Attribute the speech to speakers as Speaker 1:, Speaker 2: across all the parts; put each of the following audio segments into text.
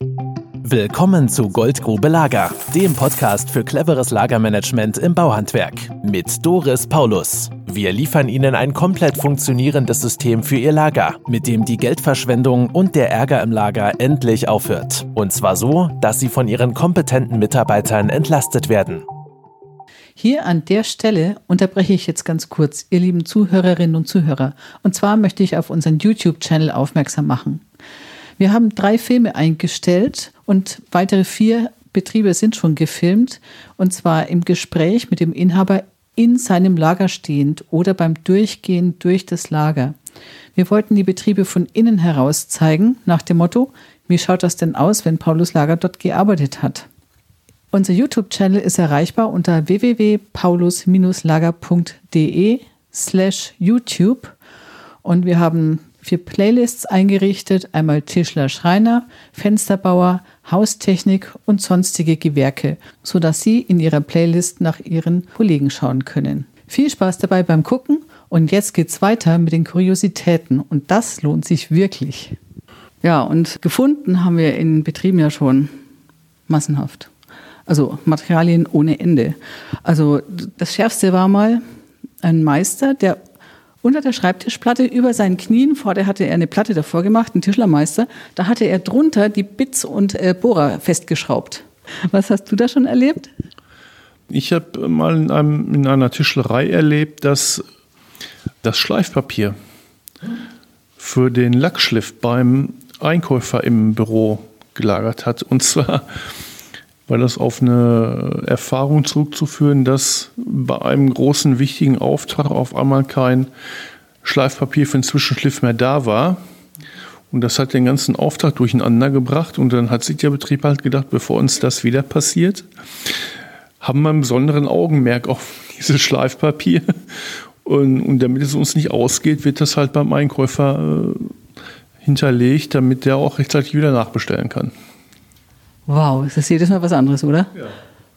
Speaker 1: Willkommen zu Goldgrube Lager, dem Podcast für cleveres Lagermanagement im Bauhandwerk mit Doris Paulus. Wir liefern Ihnen ein komplett funktionierendes System für Ihr Lager, mit dem die Geldverschwendung und der Ärger im Lager endlich aufhört. Und zwar so, dass Sie von Ihren kompetenten Mitarbeitern entlastet werden.
Speaker 2: Hier an der Stelle unterbreche ich jetzt ganz kurz, ihr lieben Zuhörerinnen und Zuhörer. Und zwar möchte ich auf unseren YouTube-Channel aufmerksam machen. Wir haben drei Filme eingestellt und weitere vier Betriebe sind schon gefilmt. Und zwar im Gespräch mit dem Inhaber in seinem Lager stehend oder beim Durchgehen durch das Lager. Wir wollten die Betriebe von innen heraus zeigen, nach dem Motto, wie schaut das denn aus, wenn Paulus Lager dort gearbeitet hat? Unser YouTube-Channel ist erreichbar unter www.paulus-lager.de slash YouTube und wir haben vier Playlists eingerichtet, einmal Tischler Schreiner, Fensterbauer, Haustechnik und sonstige Gewerke, sodass Sie in Ihrer Playlist nach Ihren Kollegen schauen können. Viel Spaß dabei beim Gucken und jetzt geht's weiter mit den Kuriositäten und das lohnt sich wirklich. Ja, und gefunden haben wir in Betrieben ja schon massenhaft. Also Materialien ohne Ende. Also das Schärfste war mal ein Meister, der unter der Schreibtischplatte über seinen Knien, vorher hatte er eine Platte davor gemacht, ein Tischlermeister, da hatte er drunter die Bits und äh, Bohrer festgeschraubt. Was hast du da schon erlebt?
Speaker 3: Ich habe mal in, einem, in einer Tischlerei erlebt, dass das Schleifpapier für den Lackschliff beim Einkäufer im Büro gelagert hat. Und zwar war das auf eine Erfahrung zurückzuführen, dass bei einem großen, wichtigen Auftrag auf einmal kein Schleifpapier für den Zwischenschliff mehr da war. Und das hat den ganzen Auftrag durcheinander gebracht. Und dann hat sich der Betrieb halt gedacht, bevor uns das wieder passiert, haben wir einen besonderen Augenmerk auf dieses Schleifpapier. Und, und damit es uns nicht ausgeht, wird das halt beim Einkäufer äh, hinterlegt, damit der auch rechtzeitig wieder nachbestellen kann.
Speaker 2: Wow, ist das jedes Mal was anderes, oder? Ja.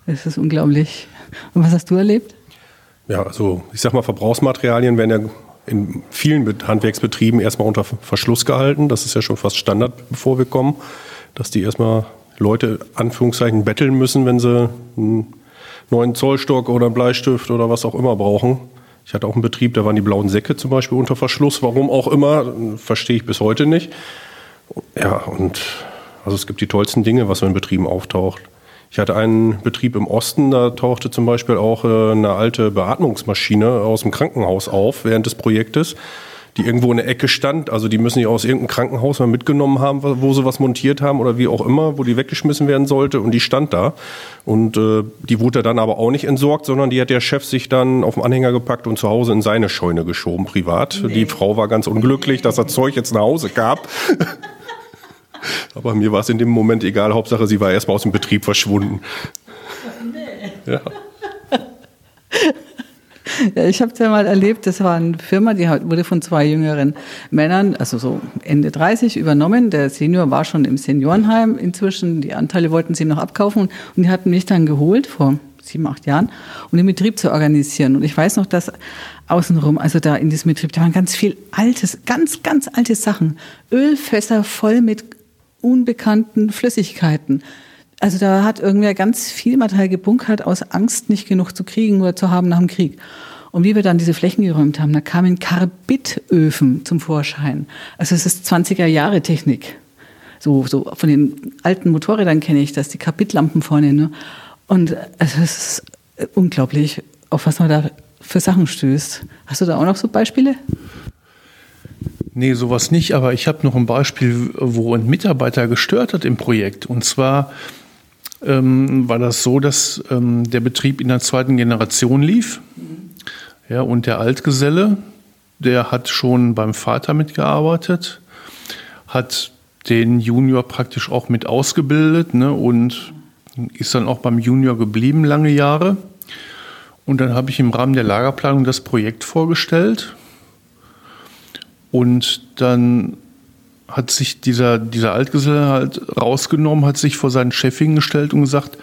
Speaker 2: Das ist unglaublich. Und was hast du erlebt?
Speaker 4: Ja, also ich sag mal, Verbrauchsmaterialien werden ja in vielen Handwerksbetrieben erstmal unter Verschluss gehalten. Das ist ja schon fast Standard, bevor wir kommen, dass die erstmal Leute, Anführungszeichen, betteln müssen, wenn sie einen neuen Zollstock oder einen Bleistift oder was auch immer brauchen. Ich hatte auch einen Betrieb, da waren die blauen Säcke zum Beispiel unter Verschluss. Warum auch immer, verstehe ich bis heute nicht. Ja, und also es gibt die tollsten Dinge, was in Betrieben auftaucht. Ich hatte einen Betrieb im Osten, da tauchte zum Beispiel auch äh, eine alte Beatmungsmaschine aus dem Krankenhaus auf während des Projektes, die irgendwo in der Ecke stand. Also die müssen die aus irgendeinem Krankenhaus mal mitgenommen haben, wo sie was montiert haben oder wie auch immer, wo die weggeschmissen werden sollte und die stand da. Und äh, die wurde dann aber auch nicht entsorgt, sondern die hat der Chef sich dann auf den Anhänger gepackt und zu Hause in seine Scheune geschoben, privat. Nee. Die Frau war ganz unglücklich, dass das Zeug jetzt nach Hause gab. Aber mir war es in dem Moment egal. Hauptsache, sie war erstmal aus dem Betrieb verschwunden. Nee.
Speaker 2: Ja. Ja, ich habe es ja mal erlebt, das war eine Firma, die wurde von zwei jüngeren Männern, also so Ende 30, übernommen. Der Senior war schon im Seniorenheim inzwischen. Die Anteile wollten sie noch abkaufen und die hatten mich dann geholt vor sieben, acht Jahren, um den Betrieb zu organisieren. Und ich weiß noch, dass außenrum, also da in diesem Betrieb, da waren ganz viel altes, ganz, ganz alte Sachen. Ölfässer voll mit unbekannten Flüssigkeiten. Also da hat irgendwer ganz viel Material gebunkert aus Angst, nicht genug zu kriegen oder zu haben nach dem Krieg. Und wie wir dann diese Flächen geräumt haben, da kamen Karbitöfen zum Vorschein. Also es ist 20er Jahre Technik. So, so von den alten Motorrädern kenne ich das, die Karbidlampen vorne. Ne? Und es ist unglaublich, auf was man da für Sachen stößt. Hast du da auch noch so Beispiele?
Speaker 3: Nee, sowas nicht, aber ich habe noch ein Beispiel, wo ein Mitarbeiter gestört hat im Projekt. Und zwar ähm, war das so, dass ähm, der Betrieb in der zweiten Generation lief. Ja, und der Altgeselle, der hat schon beim Vater mitgearbeitet, hat den Junior praktisch auch mit ausgebildet ne, und ist dann auch beim Junior geblieben lange Jahre. Und dann habe ich im Rahmen der Lagerplanung das Projekt vorgestellt und dann hat sich dieser, dieser Altgeselle halt rausgenommen, hat sich vor seinen Chef hingestellt und gesagt,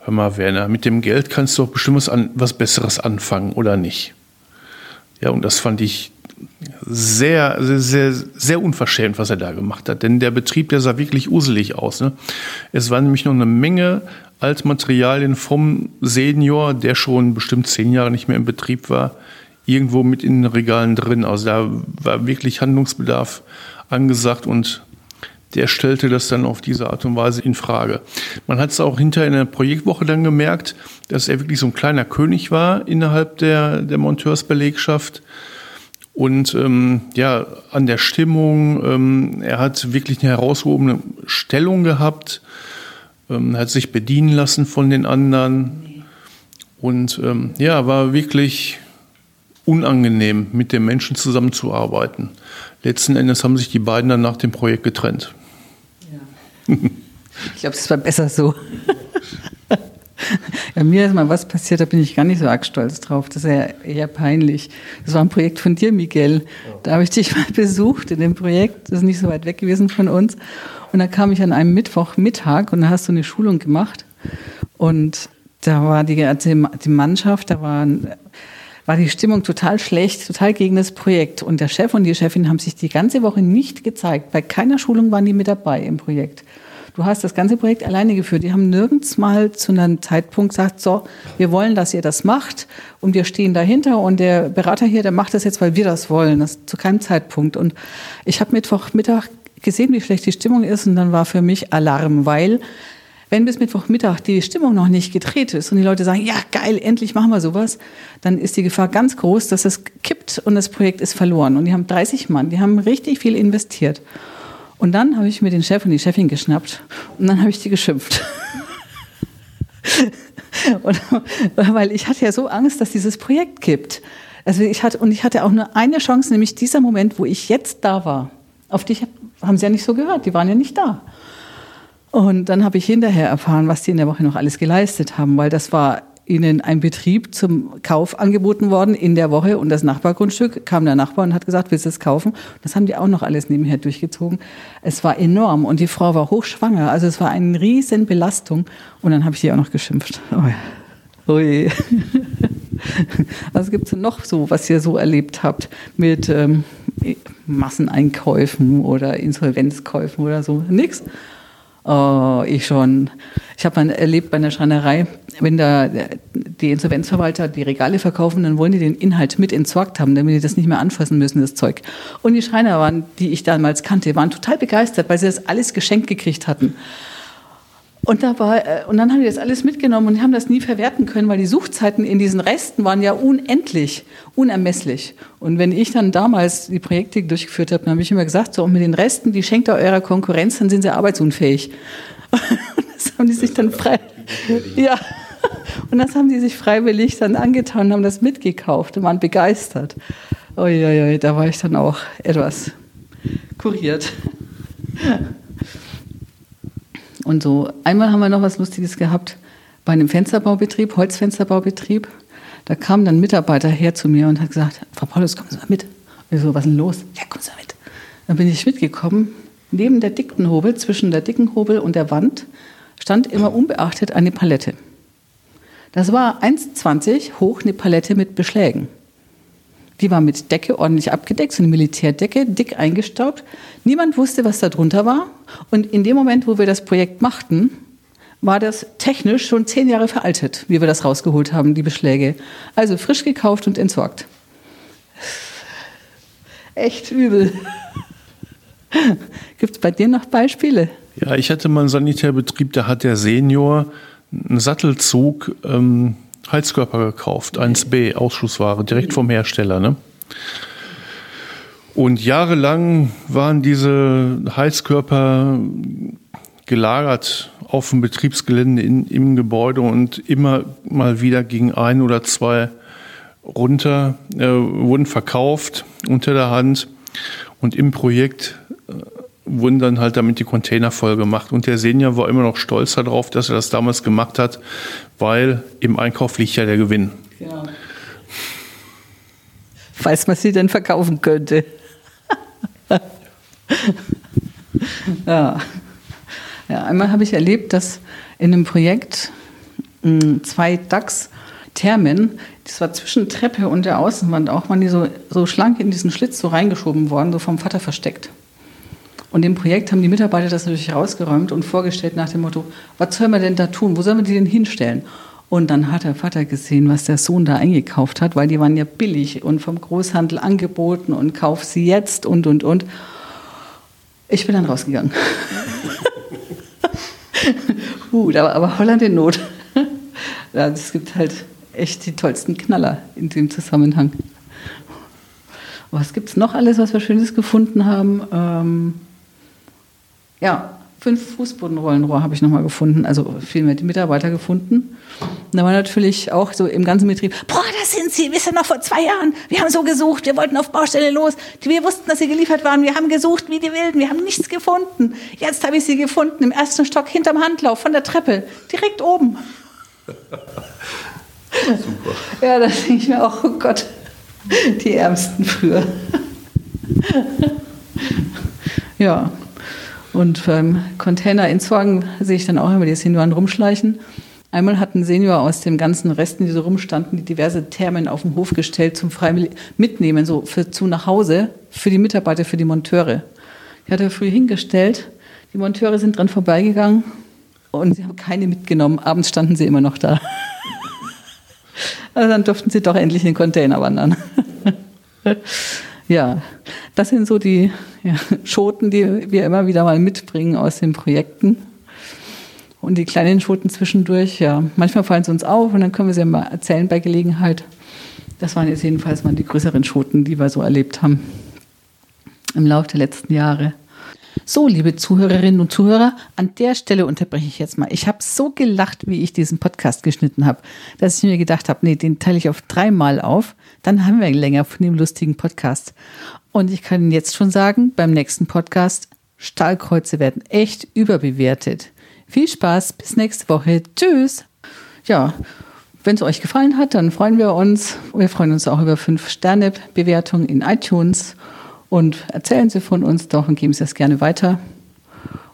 Speaker 3: hör mal, Werner, mit dem Geld kannst du doch bestimmt was, an, was Besseres anfangen, oder nicht? Ja, und das fand ich sehr, sehr, sehr unverschämt, was er da gemacht hat. Denn der Betrieb, der sah wirklich uselig aus. Ne? Es waren nämlich noch eine Menge Altmaterialien vom Senior, der schon bestimmt zehn Jahre nicht mehr im Betrieb war, irgendwo mit in den Regalen drin. Also da war wirklich Handlungsbedarf angesagt und der stellte das dann auf diese Art und Weise in Frage. Man hat es auch hinter in der Projektwoche dann gemerkt, dass er wirklich so ein kleiner König war innerhalb der, der Monteursbelegschaft. Und ähm, ja, an der Stimmung, ähm, er hat wirklich eine herausgehobene Stellung gehabt, ähm, hat sich bedienen lassen von den anderen und ähm, ja, war wirklich unangenehm, mit den Menschen zusammenzuarbeiten. Letzten Endes haben sich die beiden dann nach dem Projekt getrennt.
Speaker 2: Ja. Ich glaube, es war besser so. Ja, mir ist mal was passiert, da bin ich gar nicht so arg stolz drauf. Das ist ja eher peinlich. Das war ein Projekt von dir, Miguel. Da habe ich dich mal besucht in dem Projekt. Das ist nicht so weit weg gewesen von uns. Und da kam ich an einem Mittwochmittag und da hast du eine Schulung gemacht. Und da war die, die Mannschaft, da waren war die Stimmung total schlecht, total gegen das Projekt. Und der Chef und die Chefin haben sich die ganze Woche nicht gezeigt. Bei keiner Schulung waren die mit dabei im Projekt. Du hast das ganze Projekt alleine geführt. Die haben nirgends mal zu einem Zeitpunkt gesagt, so, wir wollen, dass ihr das macht und wir stehen dahinter und der Berater hier, der macht das jetzt, weil wir das wollen. Das zu keinem Zeitpunkt. Und ich habe Mittwochmittag gesehen, wie schlecht die Stimmung ist und dann war für mich Alarm, weil wenn bis Mittwochmittag die Stimmung noch nicht gedreht ist und die Leute sagen, ja geil, endlich machen wir sowas, dann ist die Gefahr ganz groß, dass es kippt und das Projekt ist verloren. Und die haben 30 Mann, die haben richtig viel investiert. Und dann habe ich mir den Chef und die Chefin geschnappt und dann habe ich die geschimpft. und, weil ich hatte ja so Angst, dass dieses Projekt kippt. Also ich hatte, und ich hatte auch nur eine Chance, nämlich dieser Moment, wo ich jetzt da war. Auf dich haben sie ja nicht so gehört, die waren ja nicht da. Und dann habe ich hinterher erfahren, was die in der Woche noch alles geleistet haben, weil das war ihnen ein Betrieb zum Kauf angeboten worden in der Woche und das Nachbargrundstück kam der Nachbar und hat gesagt, willst du es kaufen? Das haben die auch noch alles nebenher durchgezogen. Es war enorm und die Frau war hochschwanger, also es war eine riesen Belastung und dann habe ich die auch noch geschimpft. Oh, Ui. Was gibt es noch so, was ihr so erlebt habt mit ähm, Masseneinkäufen oder Insolvenzkäufen oder so? Nix? Oh, ich schon. Ich habe mal erlebt bei einer Schreinerei, wenn da die Insolvenzverwalter die Regale verkaufen, dann wollen die den Inhalt mit entsorgt haben, damit die das nicht mehr anfassen müssen, das Zeug. Und die Schreiner waren, die ich damals kannte, waren total begeistert, weil sie das alles geschenkt gekriegt hatten. Und, da war, äh, und dann haben die das alles mitgenommen und haben das nie verwerten können, weil die Suchzeiten in diesen Resten waren ja unendlich, unermesslich. Und wenn ich dann damals die Projekte durchgeführt habe, dann habe ich immer gesagt, so, und mit den Resten, die schenkt ihr eurer Konkurrenz, dann sind sie arbeitsunfähig. Und das haben die sich dann frei, ja. Und das haben die sich freiwillig dann angetan und haben das mitgekauft und waren begeistert. Uiuiui, da war ich dann auch etwas kuriert. Und so, einmal haben wir noch was Lustiges gehabt bei einem Fensterbaubetrieb, Holzfensterbaubetrieb. Da kam dann ein Mitarbeiter her zu mir und hat gesagt, Frau Paulus, kommen Sie mal mit. ich so, was ist denn los? Ja, kommen Sie mal mit. Dann bin ich mitgekommen. Neben der dicken Hobel, zwischen der dicken Hobel und der Wand, stand immer unbeachtet eine Palette. Das war 1,20 hoch eine Palette mit Beschlägen. Die war mit Decke ordentlich abgedeckt, so eine Militärdecke, dick eingestaubt. Niemand wusste, was da drunter war. Und in dem Moment, wo wir das Projekt machten, war das technisch schon zehn Jahre veraltet, wie wir das rausgeholt haben, die Beschläge. Also frisch gekauft und entsorgt. Echt übel. Gibt es bei dir noch Beispiele?
Speaker 3: Ja, ich hatte mal einen Sanitärbetrieb, da hat der Senior einen Sattelzug ähm, Heizkörper gekauft, 1B, Ausschussware, direkt vom Hersteller. Ne? Und jahrelang waren diese Heizkörper gelagert auf dem Betriebsgelände in, im Gebäude und immer mal wieder gingen ein oder zwei runter, äh, wurden verkauft unter der Hand und im Projekt äh, wurden dann halt damit die Container voll gemacht. Und der Senior war immer noch stolz darauf, dass er das damals gemacht hat, weil im Einkauf liegt ja der Gewinn. Ja.
Speaker 2: Falls man sie denn verkaufen könnte. ja. ja, einmal habe ich erlebt, dass in einem Projekt hm, zwei DAX Thermen. Das war zwischen Treppe und der Außenwand auch, waren die so, so schlank in diesen Schlitz so reingeschoben worden, so vom Vater versteckt. Und im Projekt haben die Mitarbeiter das natürlich rausgeräumt und vorgestellt nach dem Motto, was sollen wir denn da tun? Wo sollen wir die denn hinstellen? Und dann hat der Vater gesehen, was der Sohn da eingekauft hat, weil die waren ja billig und vom Großhandel angeboten und kauf sie jetzt und, und, und. Ich bin dann rausgegangen. Gut, aber, aber Holland in Not. ja, es gibt halt echt die tollsten Knaller in dem Zusammenhang. Was gibt es noch alles, was wir Schönes gefunden haben? Ähm, ja, fünf Fußbodenrollenrohr habe ich nochmal gefunden, also vielmehr die Mitarbeiter gefunden. Und da war natürlich auch so im ganzen Betrieb, boah, da sind sie, wisst ihr noch vor zwei Jahren, wir haben so gesucht, wir wollten auf Baustelle los, wir wussten, dass sie geliefert waren, wir haben gesucht wie die Wilden, wir haben nichts gefunden. Jetzt habe ich sie gefunden im ersten Stock hinterm Handlauf von der Treppe, direkt oben. Super. Ja, da denke ich mir auch, oh Gott, die Ärmsten früher. ja. Und beim Container entsorgen sehe ich dann auch immer die Senioren rumschleichen. Einmal hat ein Senior aus den ganzen Resten, die so rumstanden, die diverse Thermen auf den Hof gestellt zum freiwillig mitnehmen, so für zu nach Hause, für die Mitarbeiter, für die Monteure. Die hat er früh hingestellt. Die Monteure sind dran vorbeigegangen und sie haben keine mitgenommen. Abends standen sie immer noch da. Also dann durften sie doch endlich in den Container wandern. ja, das sind so die ja, Schoten, die wir immer wieder mal mitbringen aus den Projekten. Und die kleinen Schoten zwischendurch, ja, manchmal fallen sie uns auf und dann können wir sie ja mal erzählen bei Gelegenheit. Das waren jetzt jedenfalls mal die größeren Schoten, die wir so erlebt haben im Laufe der letzten Jahre. So, liebe Zuhörerinnen und Zuhörer, an der Stelle unterbreche ich jetzt mal. Ich habe so gelacht, wie ich diesen Podcast geschnitten habe, dass ich mir gedacht habe, nee, den teile ich auf dreimal auf. Dann haben wir länger von dem lustigen Podcast. Und ich kann Ihnen jetzt schon sagen, beim nächsten Podcast, Stahlkreuze werden echt überbewertet. Viel Spaß, bis nächste Woche. Tschüss. Ja, wenn es euch gefallen hat, dann freuen wir uns. Wir freuen uns auch über 5-Sterne-Bewertungen in iTunes und erzählen Sie von uns doch und geben Sie das gerne weiter.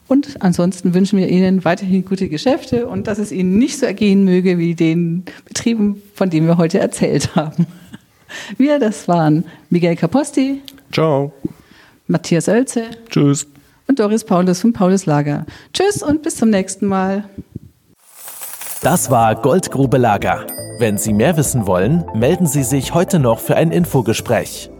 Speaker 2: Und ansonsten wünschen wir Ihnen weiterhin gute Geschäfte und dass es Ihnen nicht so ergehen möge wie den Betrieben, von denen wir heute erzählt haben. Wir, das waren Miguel Caposti.
Speaker 4: Ciao.
Speaker 2: Matthias Oelze.
Speaker 3: Tschüss.
Speaker 2: Und Doris Paulus von Paulus Lager. Tschüss und bis zum nächsten Mal.
Speaker 1: Das war Goldgrube Lager. Wenn Sie mehr wissen wollen, melden Sie sich heute noch für ein Infogespräch.